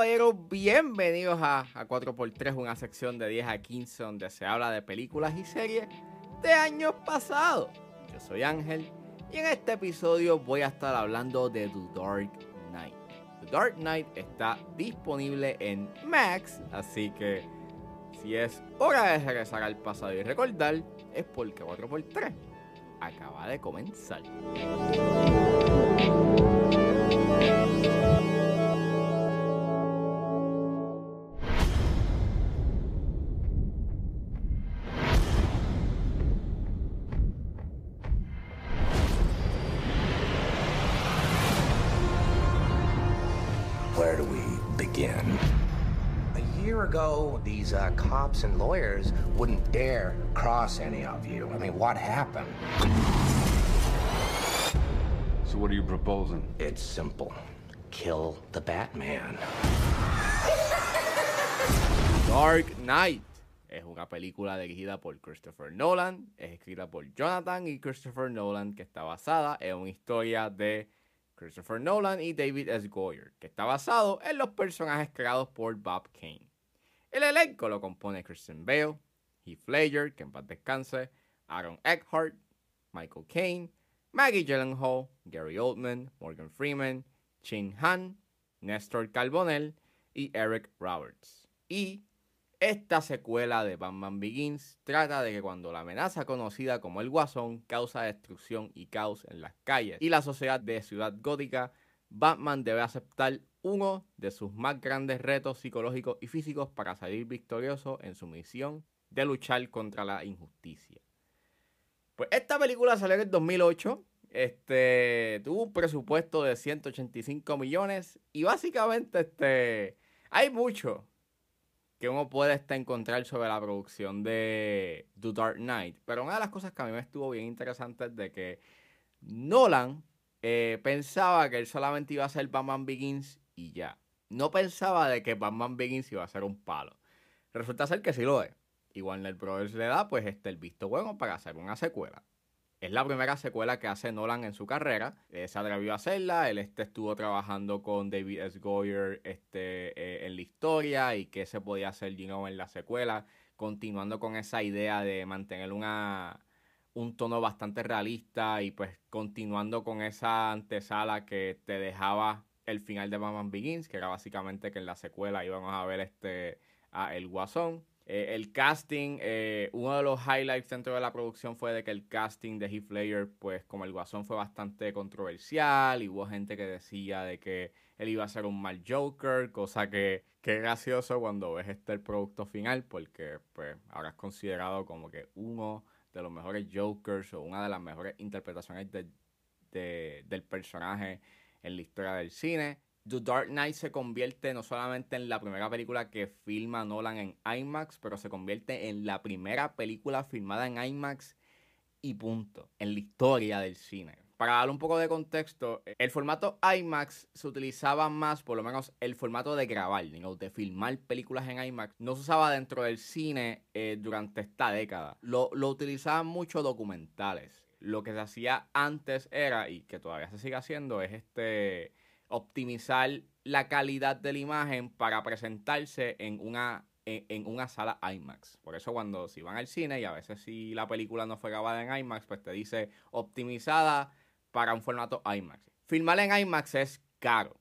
caballeros, bienvenidos a, a 4x3, una sección de 10 a 15 donde se habla de películas y series de años pasados. Yo soy Ángel y en este episodio voy a estar hablando de The Dark Knight. The Dark Knight está disponible en Max, así que si es hora de regresar al pasado y recordar, es porque 4x3 acaba de comenzar. Ago, these uh, cops and lawyers wouldn't dare cross any of you. I mean, what happened? So what are you proposing? It's simple kill the Batman. Dark Knight es una película dirigida por Christopher Nolan, es escrita por Jonathan y Christopher Nolan, que está basada en una historia de Christopher Nolan y David S. Goyer, que está basado en los personajes creados por Bob Kane. El elenco lo compone Christian Bale, Heath Ledger, que en paz descanse, Aaron Eckhart, Michael Caine, Maggie Gyllenhaal, Gary Oldman, Morgan Freeman, Chin Han, Nestor Carbonell y Eric Roberts. Y esta secuela de Batman Begins trata de que cuando la amenaza conocida como el Guasón causa destrucción y caos en las calles y la sociedad de Ciudad Gótica, Batman debe aceptar uno de sus más grandes retos psicológicos y físicos para salir victorioso en su misión de luchar contra la injusticia. Pues esta película salió en el 2008, este, tuvo un presupuesto de 185 millones y básicamente este, hay mucho que uno puede este, encontrar sobre la producción de The Dark Knight. Pero una de las cosas que a mí me estuvo bien interesante es de que Nolan eh, pensaba que él solamente iba a hacer Batman Begins y ya. No pensaba de que Batman Begins iba a ser un palo. Resulta ser que sí lo es. Y Warner Brothers le da pues este el visto bueno para hacer una secuela. Es la primera secuela que hace Nolan en su carrera. Eh, se atrevió a hacerla. Él este, estuvo trabajando con David S. Goyer este, eh, en la historia y qué se podía hacer you know, en la secuela. Continuando con esa idea de mantener una, un tono bastante realista y pues continuando con esa antesala que te dejaba el final de Batman Begins, que era básicamente que en la secuela íbamos a ver este, a El Guasón. Eh, el casting, eh, uno de los highlights dentro de la producción fue de que el casting de Heath Ledger, pues como el Guasón fue bastante controversial y hubo gente que decía de que él iba a ser un mal Joker, cosa que, gracioso cuando ves este el producto final, porque pues ahora es considerado como que uno de los mejores Jokers o una de las mejores interpretaciones de, del personaje en la historia del cine. The Dark Knight se convierte no solamente en la primera película que filma Nolan en IMAX, pero se convierte en la primera película filmada en IMAX y punto, en la historia del cine. Para dar un poco de contexto, el formato IMAX se utilizaba más, por lo menos el formato de grabar, ¿no? de filmar películas en IMAX, no se usaba dentro del cine eh, durante esta década. Lo, lo utilizaban mucho documentales. Lo que se hacía antes era, y que todavía se sigue haciendo, es este optimizar la calidad de la imagen para presentarse en una, en, en, una sala IMAX. Por eso cuando si van al cine y a veces si la película no fue grabada en IMAX, pues te dice optimizada para un formato IMAX. Filmar en IMAX es caro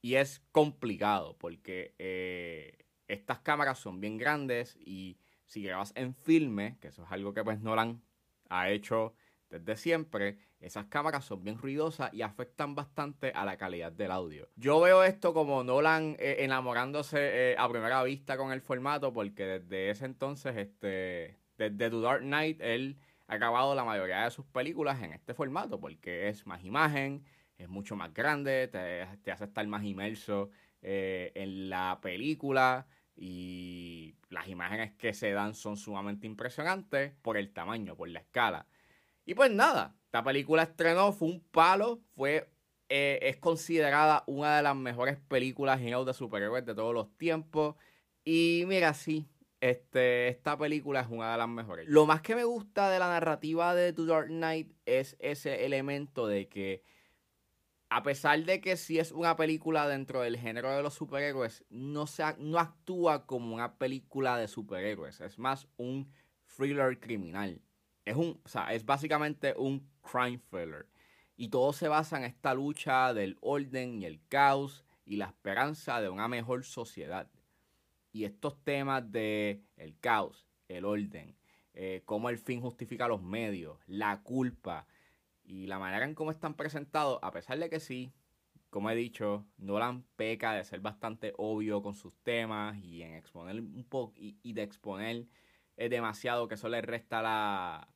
y es complicado porque eh, estas cámaras son bien grandes y si grabas en filme, que eso es algo que pues Nolan ha hecho desde siempre, esas cámaras son bien ruidosas y afectan bastante a la calidad del audio. Yo veo esto como Nolan eh, enamorándose eh, a primera vista con el formato porque desde ese entonces, este, desde The Dark Knight, él ha grabado la mayoría de sus películas en este formato porque es más imagen, es mucho más grande, te, te hace estar más inmerso eh, en la película y las imágenes que se dan son sumamente impresionantes por el tamaño, por la escala. Y pues nada, esta película estrenó, fue un palo, fue, eh, es considerada una de las mejores películas de superhéroes de todos los tiempos. Y mira, sí, este, esta película es una de las mejores. Lo más que me gusta de la narrativa de The Dark Knight es ese elemento de que a pesar de que sí es una película dentro del género de los superhéroes, no, se, no actúa como una película de superhéroes. Es más un thriller criminal. Es, un, o sea, es básicamente un crime thriller. Y todo se basa en esta lucha del orden y el caos y la esperanza de una mejor sociedad. Y estos temas de el caos, el orden, eh, cómo el fin justifica los medios, la culpa y la manera en cómo están presentados, a pesar de que sí, como he dicho, Nolan peca de ser bastante obvio con sus temas y en exponer un poco y, de exponer es demasiado que eso le resta la,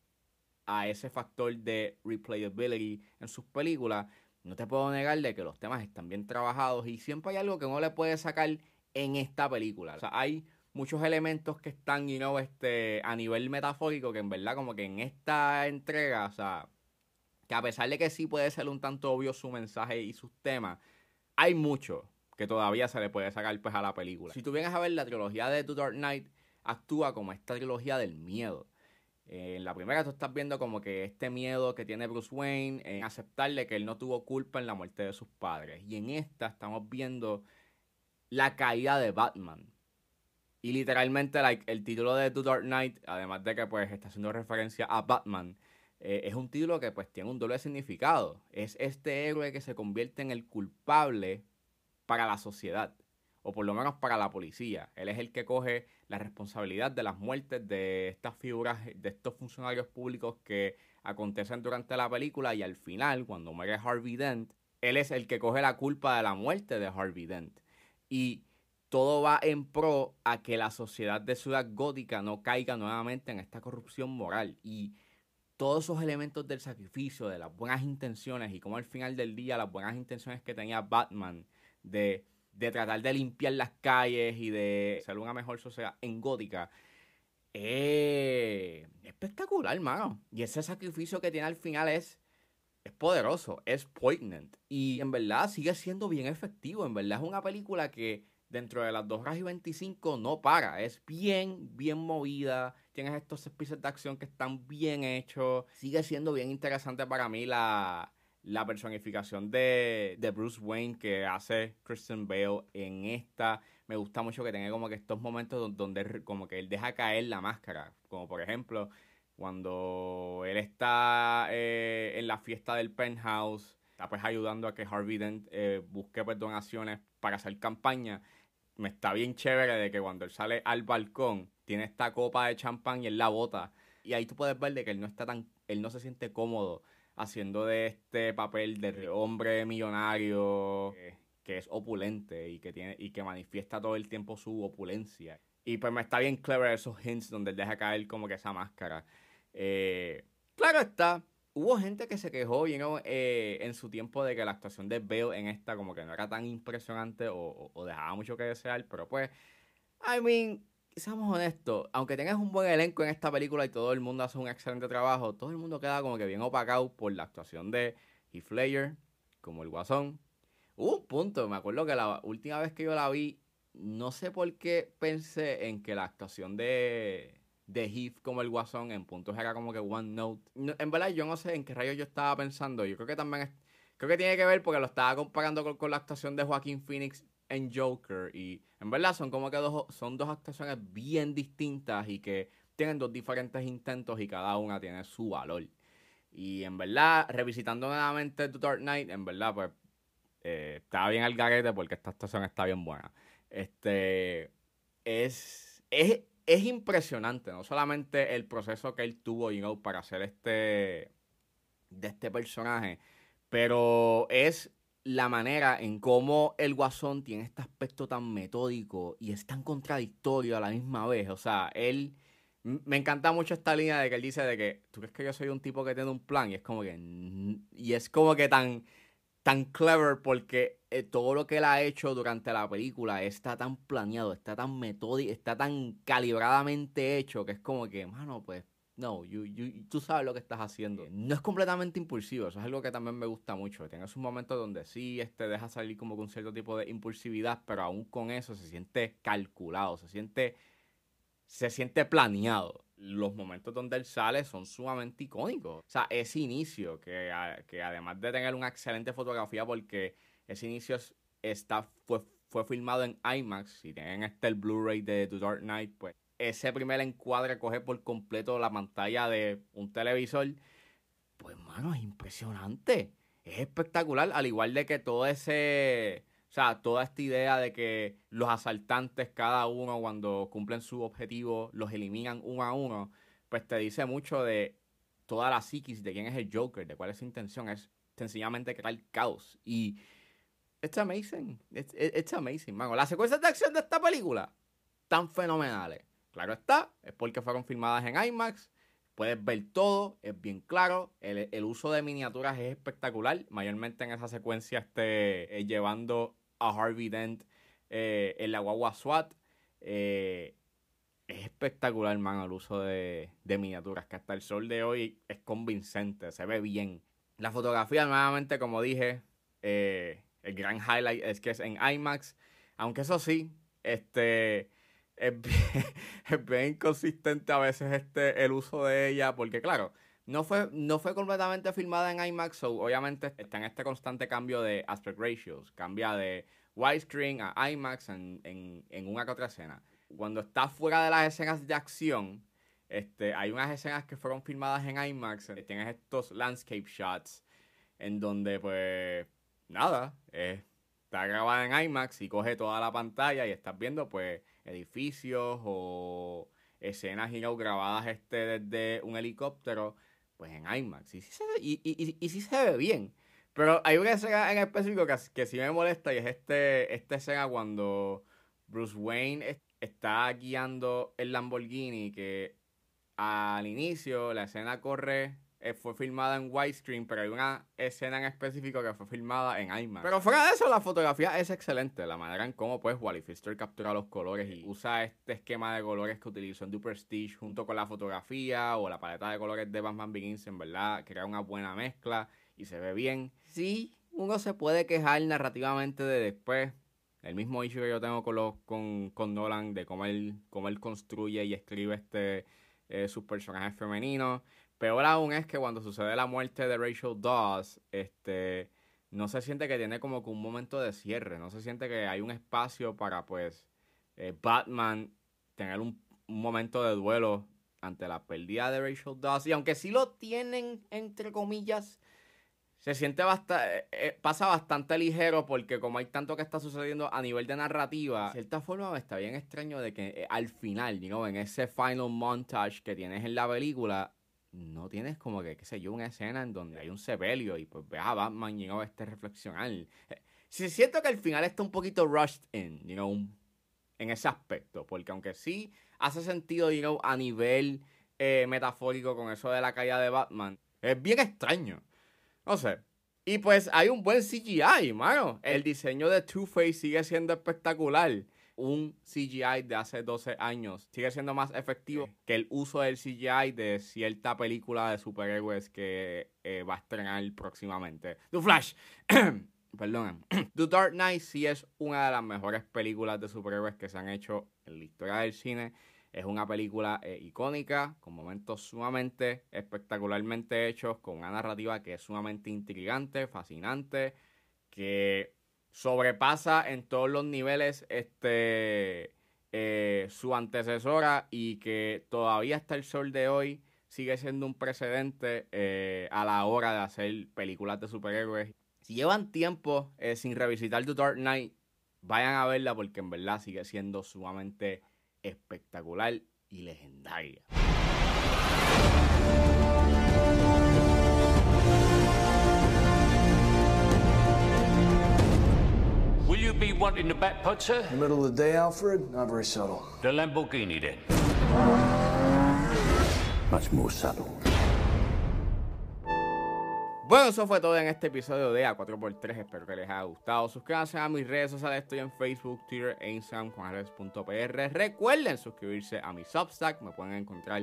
a ese factor de replayability en sus películas. No te puedo negar de que los temas están bien trabajados y siempre hay algo que no le puede sacar en esta película. O sea, hay muchos elementos que están, you know, este, a nivel metafórico que en verdad como que en esta entrega, o sea, que a pesar de que sí puede ser un tanto obvio su mensaje y sus temas, hay mucho que todavía se le puede sacar pues a la película. Si tú vienes a ver la trilogía de The Dark Knight, actúa como esta trilogía del miedo. en la primera tú estás viendo como que este miedo que tiene Bruce Wayne en aceptarle que él no tuvo culpa en la muerte de sus padres. Y en esta estamos viendo la caída de Batman. Y literalmente el título de The Dark Knight, además de que pues está haciendo referencia a Batman, eh, es un título que pues tiene un doble significado. Es este héroe que se convierte en el culpable para la sociedad, o por lo menos para la policía. Él es el que coge la responsabilidad de las muertes de estas figuras, de estos funcionarios públicos que acontecen durante la película y al final, cuando muere Harvey Dent, él es el que coge la culpa de la muerte de Harvey Dent. Y todo va en pro a que la sociedad de Ciudad Gótica no caiga nuevamente en esta corrupción moral. Y todos esos elementos del sacrificio, de las buenas intenciones y como al final del día las buenas intenciones que tenía Batman de, tratar de limpiar las calles y de ser una mejor sociedad en Gótica, eh, espectacular, hermano. Y ese sacrificio que tiene al final es es poderoso, es poignant y en verdad sigue siendo bien efectivo. En verdad es una película que dentro de las 2 horas y 25 no para, es bien, bien movida. Tienes estos episodios de acción que están bien hechos. Sigue siendo bien interesante para mí la, la personificación de, de, Bruce Wayne que hace Christian Bale en esta. Me gusta mucho que tenga como que estos momentos donde como que él deja caer la máscara. Como por ejemplo, cuando él está eh, en la fiesta del penthouse, está pues ayudando a que Harvey Dent eh, busque pues, donaciones para hacer campaña. Me está bien chévere de que cuando él sale al balcón, tiene esta copa de champán y él la bota. Y ahí tú puedes ver de que él no está tan, él no se siente cómodo haciendo de este papel de hombre millonario eh, que es opulente y que tiene y que manifiesta todo el tiempo su opulencia. Y pues me está bien clever esos hints donde él deja caer como que esa máscara. Eh, claro está, hubo gente que se quejó eh, en su tiempo de que la actuación de Bale en esta como que no era tan impresionante o, dejaba mucho que desear, pero pues, I mean, seamos honestos, aunque tengas un buen elenco en esta película y todo el mundo hace un excelente trabajo, todo el mundo queda como que bien opacado por la actuación de Heath Ledger, como el Guasón. Hubo un punto, me acuerdo que la última vez que yo la vi, no sé por qué pensé en que la actuación de de Heath como el guasón en puntos era como que one note. en verdad yo no sé en qué rayos yo estaba pensando. Yo creo que también creo que tiene que ver porque lo estaba comparando con, la actuación de Joaquín Phoenix en Joker y en verdad son como que dos son dos actuaciones bien distintas y que tienen dos diferentes intentos y cada una tiene su valor. Y en verdad, revisitando nuevamente The Dark Knight, en verdad, pues eh, estaba bien al garete porque esta actuación está bien buena. Este es, es es impresionante, no solamente el proceso que él tuvo, you know, para hacer este de este personaje, pero es la manera en cómo el Guasón tiene este aspecto tan metódico y es tan contradictorio a la misma vez. O sea, él me encanta mucho esta línea de que él dice de que tú crees que yo soy un tipo que tiene un plan y es como que y es como que tan tan clever porque eh, todo lo que él ha hecho durante la película está tan planeado, está tan metódico, está tan calibradamente hecho que es como que, mano, pues, no, tú sabes lo que estás haciendo. No es completamente impulsivo, eso es algo que también me gusta mucho. Tienes un momento donde sí este, deja salir como con cierto tipo de impulsividad, pero aún con eso se siente calculado, se siente se siente planeado. Los momentos donde él sale son sumamente icónicos. O sea, ese inicio, que, que además de tener una excelente fotografía, porque ese inicio está, fue, fue filmado en IMAX, si tienen este el Blu-ray de The Dark Knight, pues ese primer encuadre coge por completo la pantalla de un televisor. Pues, mano, es impresionante. Es espectacular, al igual de que todo ese o sea, toda esta idea de que los asaltantes, cada uno, cuando cumplen su objetivo, los eliminan uno a uno, pues te dice mucho de toda la psiquis de quién es el Joker, de cuál es su intención. Es sencillamente crear caos. Y it's amazing. It's, amazing, man. Las secuencias de acción de esta película, tan fenomenales. Claro está, es porque fueron filmadas en IMAX. Puedes ver todo, es bien claro. El, uso de miniaturas es espectacular. Mayormente en esa secuencia este, eh, llevando a Harvey Dent eh, en la guagua SWAT. Eh, es espectacular, man, el uso de, miniaturas. Que hasta el sol de hoy es convincente, se ve bien. La fotografía, nuevamente, como dije, el gran highlight es que es en IMAX. Aunque eso sí, este es bien, inconsistente a veces este, el uso de ella, porque claro, no fue, no fue completamente filmada en IMAX, so obviamente está en este constante cambio de aspect ratios, cambia de widescreen a IMAX en, en, una que otra escena. Cuando está fuera de las escenas de acción, este, hay unas escenas que fueron filmadas en IMAX, eh, tienes estos landscape shots, en donde pues nada, está grabada en IMAX y coge toda la pantalla y estás viendo pues edificios o escenas grabadas este desde un helicóptero, pues en IMAX. Y sí se, y, se ve bien. Pero hay una escena en específico que, que sí me molesta y es este, esta escena cuando Bruce Wayne está guiando el Lamborghini que al inicio la escena corre eh, fue filmada en widescreen, pero hay una escena en específico que fue filmada en IMAX. Pero fuera de eso, la fotografía es excelente. La manera en cómo pues Wally Pfister captura los colores y usa este esquema de colores que utilizó en The Prestige junto con la fotografía o la paleta de colores de Batman Begins, en verdad, crea una buena mezcla y se ve bien. Sí, uno se puede quejar narrativamente de después. El mismo issue que yo tengo con, los, con, con Nolan, de cómo él, cómo él construye y escribe este, eh, sus personajes femeninos. Peor aún es que cuando sucede la muerte de Rachel Dawes, este, no se siente que tiene como que un momento de cierre, no se siente que hay un espacio para pues eh, Batman tener un, momento de duelo ante la pérdida de Rachel Dawes. Y aunque sí lo tienen, entre comillas, se siente bastante, eh, eh, pasa bastante ligero porque como hay tanto que está sucediendo a nivel de narrativa, de cierta forma está bien extraño de que al final, you en ese final montage que tienes en la película, no tienes como que, qué sé yo, una escena en donde hay un sepelio y pues ve a Batman, you know, este reflexionar. Si siento que al final está un poquito rushed in, you know, en ese aspecto, porque aunque sí hace sentido, you know, a nivel eh, metafórico con eso de la caída de Batman, es bien extraño. No sé. Y pues hay un buen CGI, mano. El diseño de Two-Face sigue siendo espectacular un CGI de hace 12 años sigue siendo más efectivo que el uso del CGI de cierta película de superhéroes que eh, va a estrenar próximamente. The Flash. Perdón. The Dark Knight sí es una de las mejores películas de superhéroes que se han hecho en la historia del cine. Es una película eh, icónica, con momentos sumamente espectacularmente hechos, con una narrativa que es sumamente intrigante, fascinante, que sobrepasa en todos los niveles este, eh, su antecesora y que todavía hasta el sol de hoy sigue siendo un precedente eh, a la hora de hacer películas de superhéroes. Si llevan tiempo eh, sin revisitar The Dark Knight, vayan a verla porque en verdad sigue siendo sumamente espectacular y legendaria. Be wanting the back sir? In the middle of the day, Alfred? Not very subtle. The Lamborghini, then. Much more subtle. Bueno, eso fue todo en este episodio de A4x3. Espero que les haya gustado. Suscríbanse a mis redes sociales. Estoy en Facebook, Twitter e Instagram con Recuerden suscribirse a mi Substack. Me pueden encontrar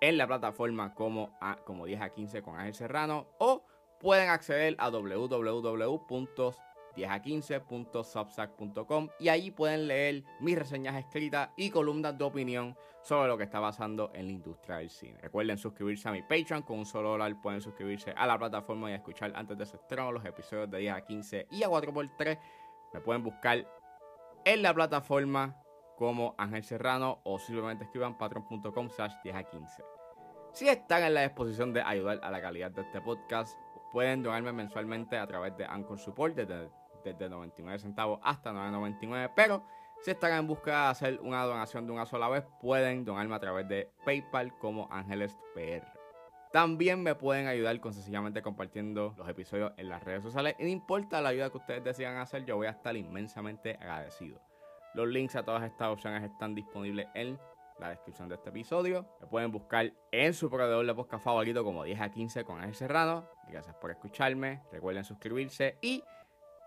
en la plataforma como, a, como 10 a 15 con Ángel Serrano. O pueden acceder a www 10a15.substack.com y allí pueden leer mis reseñas escritas y columnas de opinión sobre lo que está pasando en la industria del cine. Recuerden suscribirse a mi Patreon, con un solo dólar pueden suscribirse a la plataforma y escuchar antes de su estreno los episodios de 10 a 15 y a 4x3. Me pueden buscar en la plataforma como Ángel Serrano o simplemente escriban patreon.com slash 10 a 15. Si están en la disposición de ayudar a la calidad de este podcast, pueden donarme mensualmente a través de Anchor Support desde, desde 99 centavos hasta 9.99, pero si están en busca de hacer una donación de una sola vez, pueden donarme a través de PayPal como Ángeles PR. También me pueden ayudar con sencillamente compartiendo los episodios en las redes sociales. Y no importa la ayuda que ustedes decidan hacer, yo voy a estar inmensamente agradecido. Los links a todas estas opciones están disponibles en la descripción de este episodio. Me pueden buscar en su proveedor de podcast favorito como 10 a 15 con Ángel Serrano. Gracias por escucharme. Recuerden suscribirse y